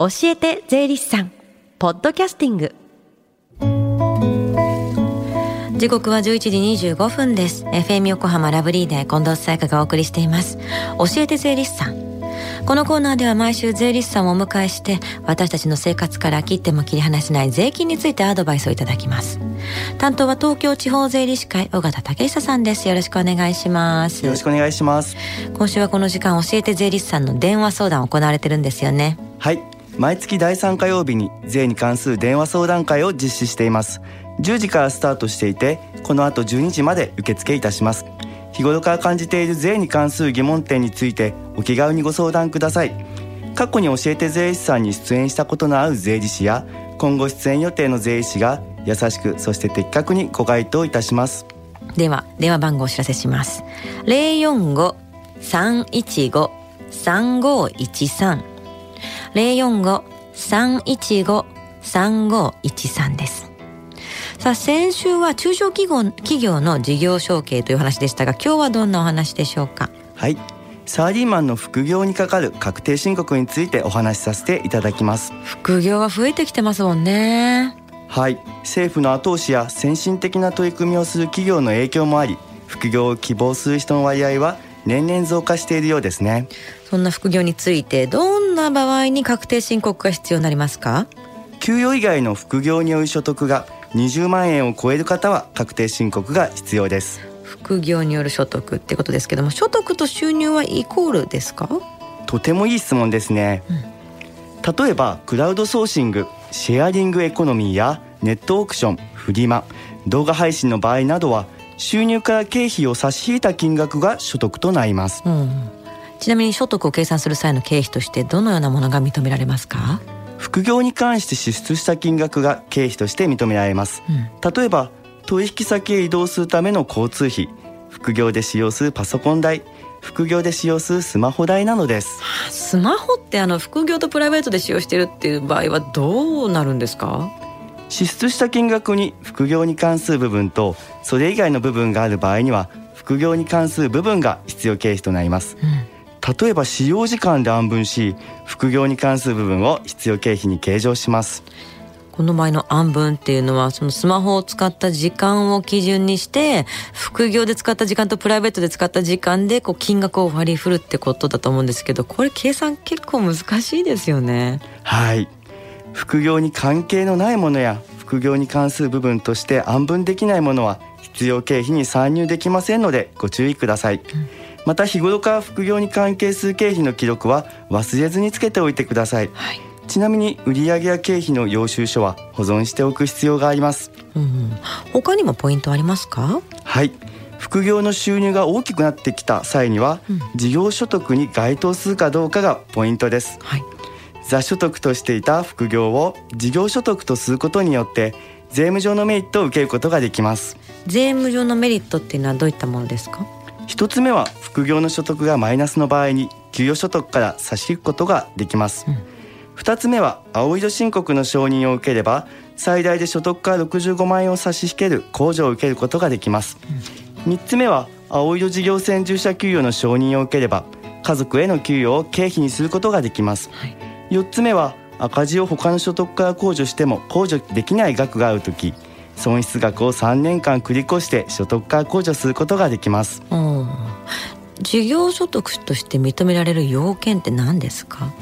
教えて税理士さん。ポッドキャスティング。時刻は11時25分です。FM 横浜ラブリーで近藤沙耶香がお送りしています。教えて税理士さん。このコーナーでは毎週税理士さんをお迎えして私たちの生活から切っても切り離せない税金についてアドバイスをいただきます。担当は東京地方税理士会尾形武久さんです。よろしくお願いします。よろしくお願いします。今週はこの時間教えて税理士さんの電話相談行われてるんですよね。はい毎月第3火曜日に税に関する電話相談会を実施しています。10時からスタートしていてこの後12時まで受付いたします。日頃から感じている税に関する疑問点についてお気軽にご相談ください。過去に教えて税理士さんに出演したことのある税理士や今後出演予定の税理士が優しくそして的確にご回答いたします。では電話番号をお知らせします。045-315-3513 045-315-3513です。さあ先週は中小企業企業の事業承継という話でしたが今日はどんなお話でしょうか？はい。サラリーマンの副業にかかる確定申告についてお話しさせていただきます。副業は増えてきてますもんね。はい。政府の後押しや先進的な取り組みをする企業の影響もあり副業を希望する人の割合は年々増加しているようですね。そんな副業についてどんな場合に確定申告が必要になりますか？給与以外の副業による所得が20万円を超える方は確定申告が必要です。副業による所得ってことですけども所得と収入はイコールですか？とてもいい質問ですね、うん、例えばクラウドソーシングシェアリングエコノミーやネットオークションフリマ動画配信の場合などは収入から経費を差し引いた金額が所得となります、うん、ちなみに所得を計算する際の経費としてどのようなものが認められますか？副業に関して支出した金額が経費として認められます、うん、例えば取引先へ移動するための交通費。副業で使用するパソコン代。副業で使用するスマホ代なのです。スマホってあの副業とプライベートで使用してるっていう場合はどうなるんですか？支出した金額に副業に関する部分とそれ以外の部分がある場合には副業に関する部分が必要経費となります、うん。例えば使用時間で安分し副業に関する部分を必要経費に計上します。この前の安分っていうのはそのスマホを使った時間を基準にして副業で使った時間とプライベートで使った時間でこう金額を割り振るってことだと思うんですけどこれ計算結構難しいですよね。はい副業に関係のないものや副業に関する部分として安分できないものは必要経費に参入できませんのでご注意ください、うん。また日頃から副業に関係する経費の記録は忘れずにつけておいてください、はい、ちなみに売上や経費の領収書は保存しておく必要があります、うん、他にもポイントありますか？はい。副業の収入が大きくなってきた際には、うん、事業所得に該当するかどうかがポイントです、はい、座所得としていた副業を事業所得とすることによって税務上のメリットを受けることができます。税務上のメリットっていうのはどういったものですか？一つ目は副業の所得がマイナスの場合に給与所得から差し引くことができます、二、うん、つ目は青色申告の承認を受ければ最大で所得から65万円を差し引ける控除を受けることができます、三、うん、つ目は青色事業専従者給与の承認を受ければ家族への給与を経費にすることができます、はい、4つ目は赤字を他の所得から控除しても控除できない額があるとき損失額を3年間繰り越して所得から控除することができます、うん、事業所得として認められる要件って何ですか？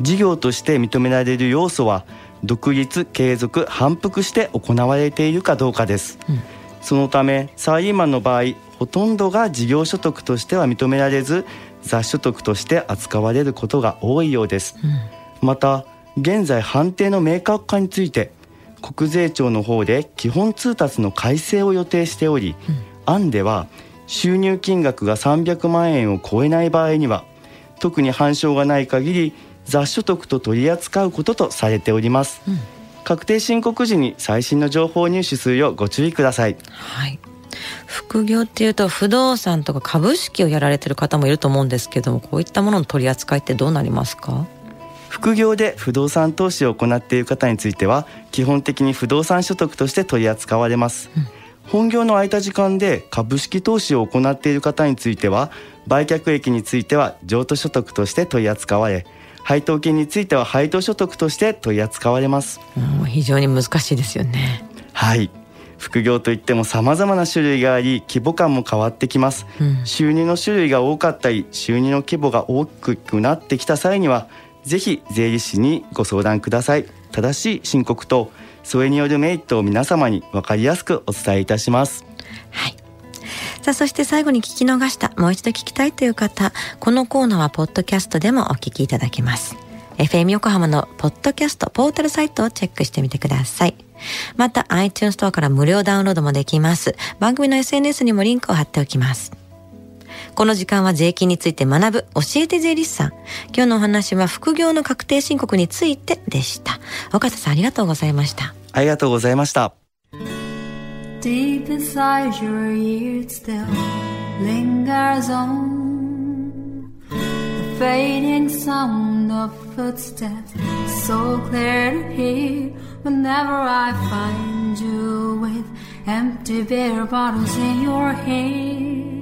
事業として認められる要素は独立継続反復して行われているかどうかです、うん、そのためサラリーマンの場合ほとんどが事業所得としては認められず雑所得として扱われることが多いようです、うん、また現在判定の明確化について国税庁の方で基本通達の改正を予定しており、うん、案では収入金額が300万円を超えない場合には特に反証がない限り雑所得と取り扱うこととされております、うん、確定申告時に最新の情報を入手するようご注意ください。はい。副業っていうと不動産とか株式をやられてる方もいると思うんですけどもこういったものの取り扱いってどうなりますか？副業で不動産投資を行っている方については基本的に不動産所得として取り扱われます、うん、本業の空いた時間で株式投資を行っている方については売却益については譲渡所得として取り扱われ配当金については配当所得として取り扱われます。非常に難しいですよね。はい。副業といっても様々な種類があり規模感も変わってきます、うん、収入の種類が多かったり収入の規模が大きくなってきた際にはぜひ税理士にご相談ください。正しい申告とそれによるメリットを皆様に分かりやすくお伝えいたします。はい。さあそして最後に聞き逃したもう一度聞きたいという方このコーナーはポッドキャストでもお聞きいただけます。FM 横浜のポッドキャストポータルサイトをチェックしてみてください。また iTunes ストアから無料ダウンロードもできます。番組の SNS にもリンクを貼っておきます。この時間は税金について学ぶ教えて税理士さん。今日のお話は副業の確定申告についてでした。岡田さんありがとうございました。ありがとうございました。Deep inside your ears still lingers on the fading sound of footsteps so clear to hear Whenever I find you with empty beer bottles in your hand,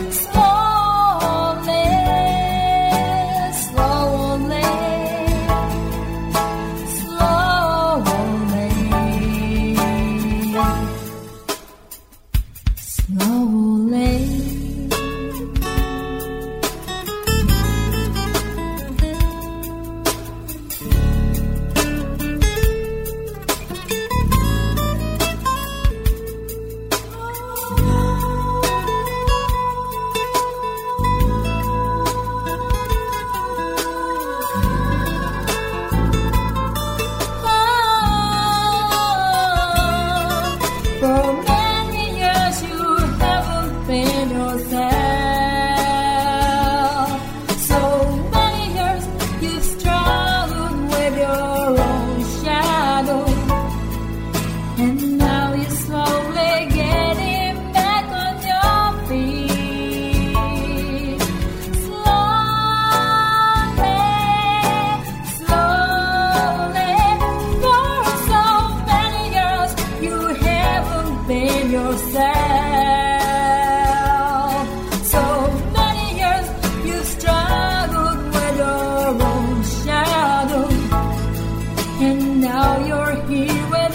you're here